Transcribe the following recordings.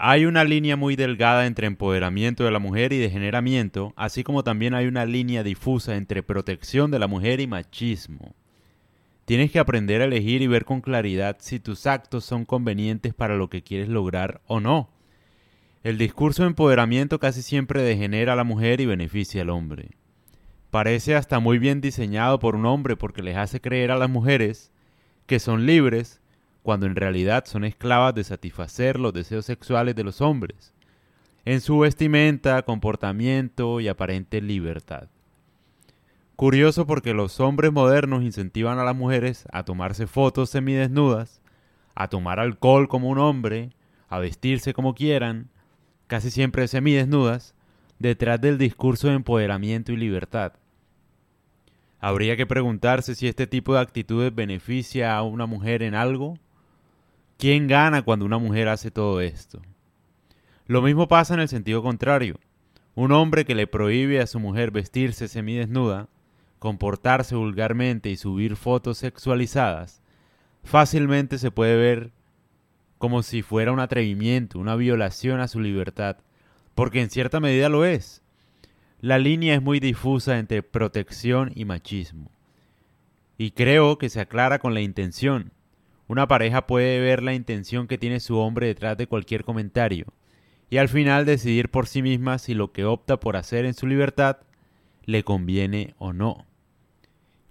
Hay una línea muy delgada entre empoderamiento de la mujer y degeneramiento, así como también hay una línea difusa entre protección de la mujer y machismo. Tienes que aprender a elegir y ver con claridad si tus actos son convenientes para lo que quieres lograr o no. El discurso de empoderamiento casi siempre degenera a la mujer y beneficia al hombre. Parece hasta muy bien diseñado por un hombre porque les hace creer a las mujeres que son libres cuando en realidad son esclavas de satisfacer los deseos sexuales de los hombres, en su vestimenta, comportamiento y aparente libertad. Curioso porque los hombres modernos incentivan a las mujeres a tomarse fotos semidesnudas, a tomar alcohol como un hombre, a vestirse como quieran, casi siempre semidesnudas, detrás del discurso de empoderamiento y libertad. Habría que preguntarse si este tipo de actitudes beneficia a una mujer en algo ¿Quién gana cuando una mujer hace todo esto? Lo mismo pasa en el sentido contrario. Un hombre que le prohíbe a su mujer vestirse semidesnuda, comportarse vulgarmente y subir fotos sexualizadas, fácilmente se puede ver como si fuera un atrevimiento, una violación a su libertad, porque en cierta medida lo es. La línea es muy difusa entre protección y machismo. Y creo que se aclara con la intención. Una pareja puede ver la intención que tiene su hombre detrás de cualquier comentario y al final decidir por sí misma si lo que opta por hacer en su libertad le conviene o no.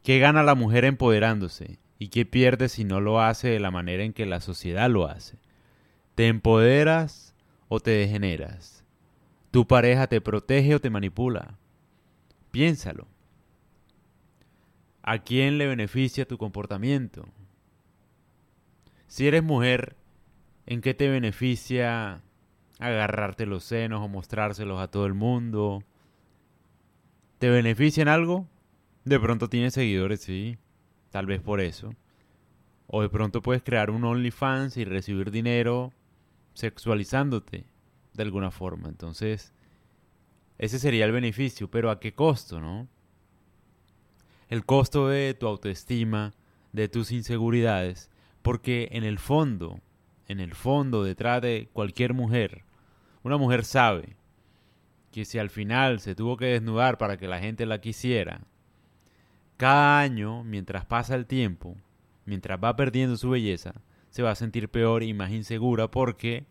¿Qué gana la mujer empoderándose y qué pierde si no lo hace de la manera en que la sociedad lo hace? ¿Te empoderas o te degeneras? ¿Tu pareja te protege o te manipula? Piénsalo. ¿A quién le beneficia tu comportamiento? Si eres mujer, ¿en qué te beneficia agarrarte los senos o mostrárselos a todo el mundo? ¿Te beneficia en algo? De pronto tienes seguidores, sí. Tal vez por eso. O de pronto puedes crear un OnlyFans y recibir dinero sexualizándote de alguna forma. Entonces, ese sería el beneficio. Pero ¿a qué costo, no? El costo de tu autoestima, de tus inseguridades porque en el fondo, en el fondo, detrás de cualquier mujer, una mujer sabe que si al final se tuvo que desnudar para que la gente la quisiera, cada año, mientras pasa el tiempo, mientras va perdiendo su belleza, se va a sentir peor y más insegura porque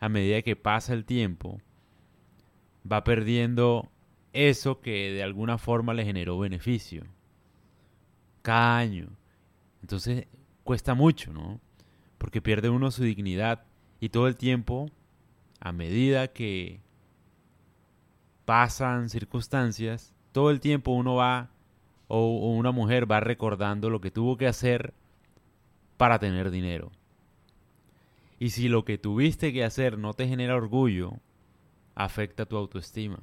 a medida que pasa el tiempo, va perdiendo eso que de alguna forma le generó beneficio. Cada año. Entonces, cuesta mucho, ¿no? Porque pierde uno su dignidad y todo el tiempo, a medida que pasan circunstancias, todo el tiempo uno va o una mujer va recordando lo que tuvo que hacer para tener dinero. Y si lo que tuviste que hacer no te genera orgullo, afecta tu autoestima.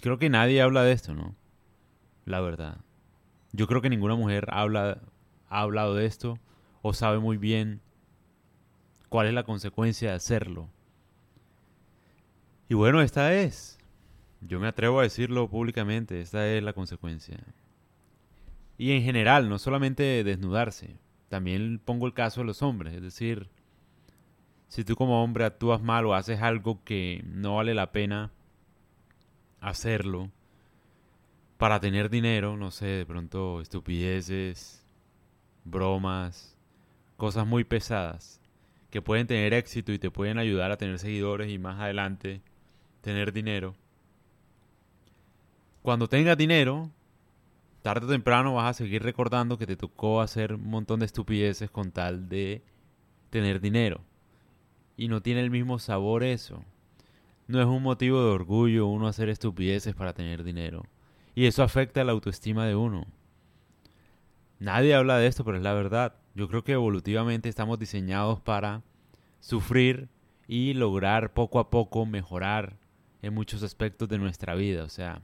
Creo que nadie habla de esto, ¿no? La verdad. Yo creo que ninguna mujer habla ha hablado de esto o sabe muy bien cuál es la consecuencia de hacerlo. Y bueno, esta es, yo me atrevo a decirlo públicamente, esta es la consecuencia. Y en general, no solamente desnudarse, también pongo el caso de los hombres, es decir, si tú como hombre actúas mal o haces algo que no vale la pena hacerlo para tener dinero, no sé, de pronto estupideces, bromas, cosas muy pesadas que pueden tener éxito y te pueden ayudar a tener seguidores y más adelante tener dinero. Cuando tengas dinero, tarde o temprano vas a seguir recordando que te tocó hacer un montón de estupideces con tal de tener dinero. Y no tiene el mismo sabor eso. No es un motivo de orgullo uno hacer estupideces para tener dinero. Y eso afecta la autoestima de uno. Nadie habla de esto, pero es la verdad. Yo creo que evolutivamente estamos diseñados para sufrir y lograr poco a poco mejorar en muchos aspectos de nuestra vida. O sea,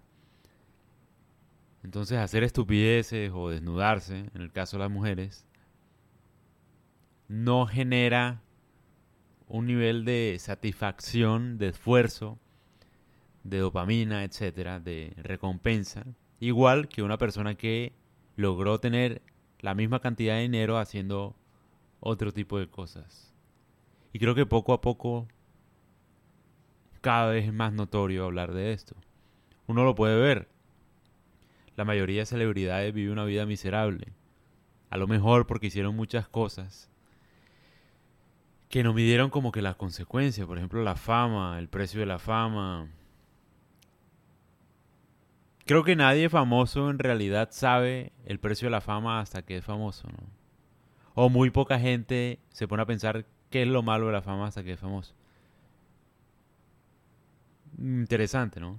entonces hacer estupideces o desnudarse, en el caso de las mujeres, no genera un nivel de satisfacción, de esfuerzo, de dopamina, etcétera, de recompensa, igual que una persona que logró tener la misma cantidad de dinero haciendo otro tipo de cosas. Y creo que poco a poco cada vez es más notorio hablar de esto. Uno lo puede ver. La mayoría de celebridades vive una vida miserable. A lo mejor porque hicieron muchas cosas que no midieron como que las consecuencias. Por ejemplo, la fama, el precio de la fama. Creo que nadie famoso en realidad sabe el precio de la fama hasta que es famoso, ¿no? O muy poca gente se pone a pensar qué es lo malo de la fama hasta que es famoso. Interesante, ¿no?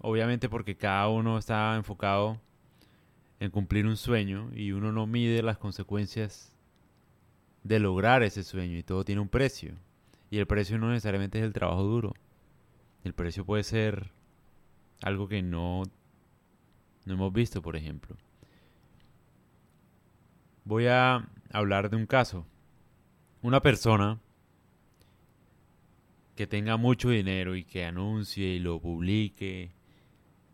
Obviamente porque cada uno está enfocado en cumplir un sueño y uno no mide las consecuencias de lograr ese sueño y todo tiene un precio. Y el precio no necesariamente es el trabajo duro. El precio puede ser algo que no, no hemos visto, por ejemplo. Voy a hablar de un caso. Una persona que tenga mucho dinero y que anuncie y lo publique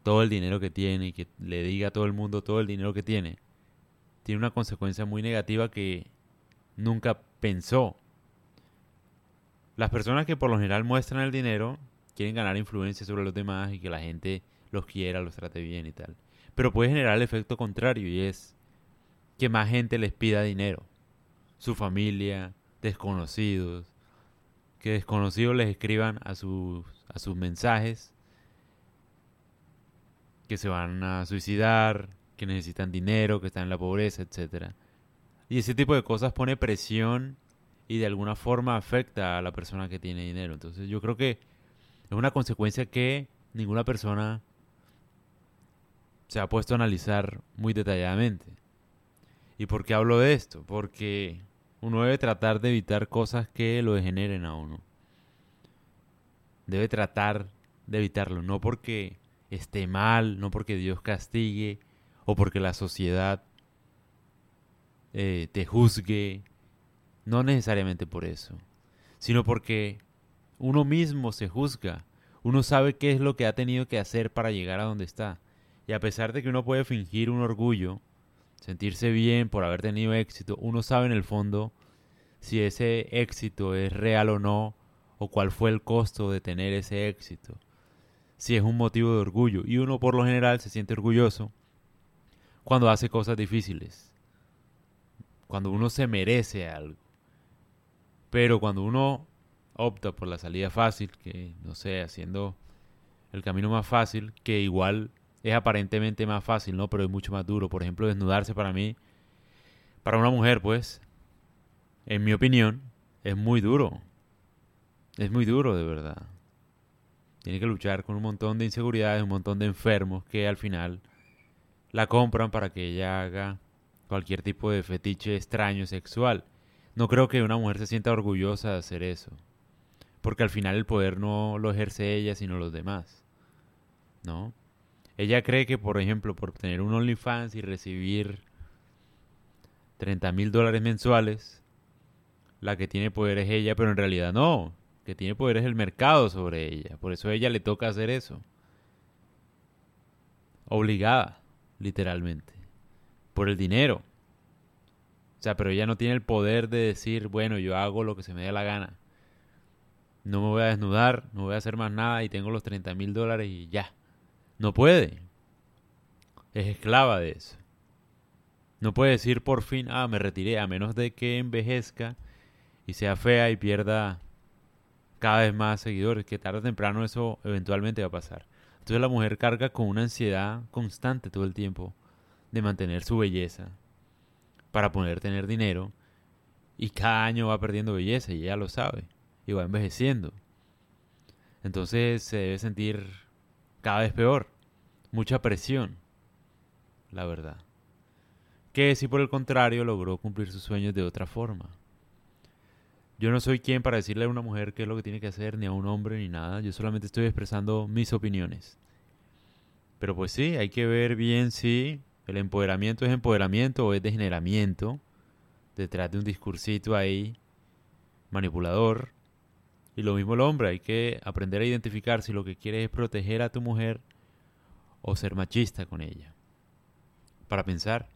todo el dinero que tiene y que le diga a todo el mundo todo el dinero que tiene, tiene una consecuencia muy negativa que nunca pensó. Las personas que por lo general muestran el dinero quieren ganar influencia sobre los demás y que la gente los quiera, los trate bien y tal. Pero puede generar el efecto contrario y es que más gente les pida dinero. Su familia, desconocidos, que desconocidos les escriban a sus, a sus mensajes que se van a suicidar, que necesitan dinero, que están en la pobreza, etc. Y ese tipo de cosas pone presión y de alguna forma afecta a la persona que tiene dinero. Entonces yo creo que es una consecuencia que ninguna persona se ha puesto a analizar muy detalladamente. ¿Y por qué hablo de esto? Porque uno debe tratar de evitar cosas que lo degeneren a uno. Debe tratar de evitarlo, no porque esté mal, no porque Dios castigue o porque la sociedad eh, te juzgue, no necesariamente por eso, sino porque uno mismo se juzga, uno sabe qué es lo que ha tenido que hacer para llegar a donde está. Y a pesar de que uno puede fingir un orgullo, sentirse bien por haber tenido éxito, uno sabe en el fondo si ese éxito es real o no, o cuál fue el costo de tener ese éxito, si es un motivo de orgullo. Y uno por lo general se siente orgulloso cuando hace cosas difíciles, cuando uno se merece algo. Pero cuando uno opta por la salida fácil, que no sé, haciendo el camino más fácil, que igual es aparentemente más fácil, ¿no? Pero es mucho más duro. Por ejemplo, desnudarse para mí, para una mujer, pues, en mi opinión, es muy duro. Es muy duro, de verdad. Tiene que luchar con un montón de inseguridades, un montón de enfermos que al final la compran para que ella haga cualquier tipo de fetiche extraño sexual. No creo que una mujer se sienta orgullosa de hacer eso. Porque al final el poder no lo ejerce ella, sino los demás. ¿No? Ella cree que, por ejemplo, por tener un OnlyFans y recibir 30 mil dólares mensuales, la que tiene poder es ella, pero en realidad no. Que tiene poder es el mercado sobre ella. Por eso a ella le toca hacer eso. Obligada, literalmente. Por el dinero. O sea, pero ella no tiene el poder de decir, bueno, yo hago lo que se me dé la gana. No me voy a desnudar, no voy a hacer más nada y tengo los 30 mil dólares y ya. No puede. Es esclava de eso. No puede decir por fin, ah, me retiré, a menos de que envejezca y sea fea y pierda cada vez más seguidores, que tarde o temprano eso eventualmente va a pasar. Entonces la mujer carga con una ansiedad constante todo el tiempo de mantener su belleza para poder tener dinero y cada año va perdiendo belleza y ella lo sabe y va envejeciendo. Entonces se debe sentir cada vez peor. Mucha presión, la verdad. Que si por el contrario logró cumplir sus sueños de otra forma. Yo no soy quien para decirle a una mujer qué es lo que tiene que hacer, ni a un hombre, ni nada. Yo solamente estoy expresando mis opiniones. Pero pues sí, hay que ver bien si el empoderamiento es empoderamiento o es degeneramiento. Detrás de un discursito ahí manipulador y lo mismo el hombre, hay que aprender a identificar si lo que quieres es proteger a tu mujer o ser machista con ella. Para pensar.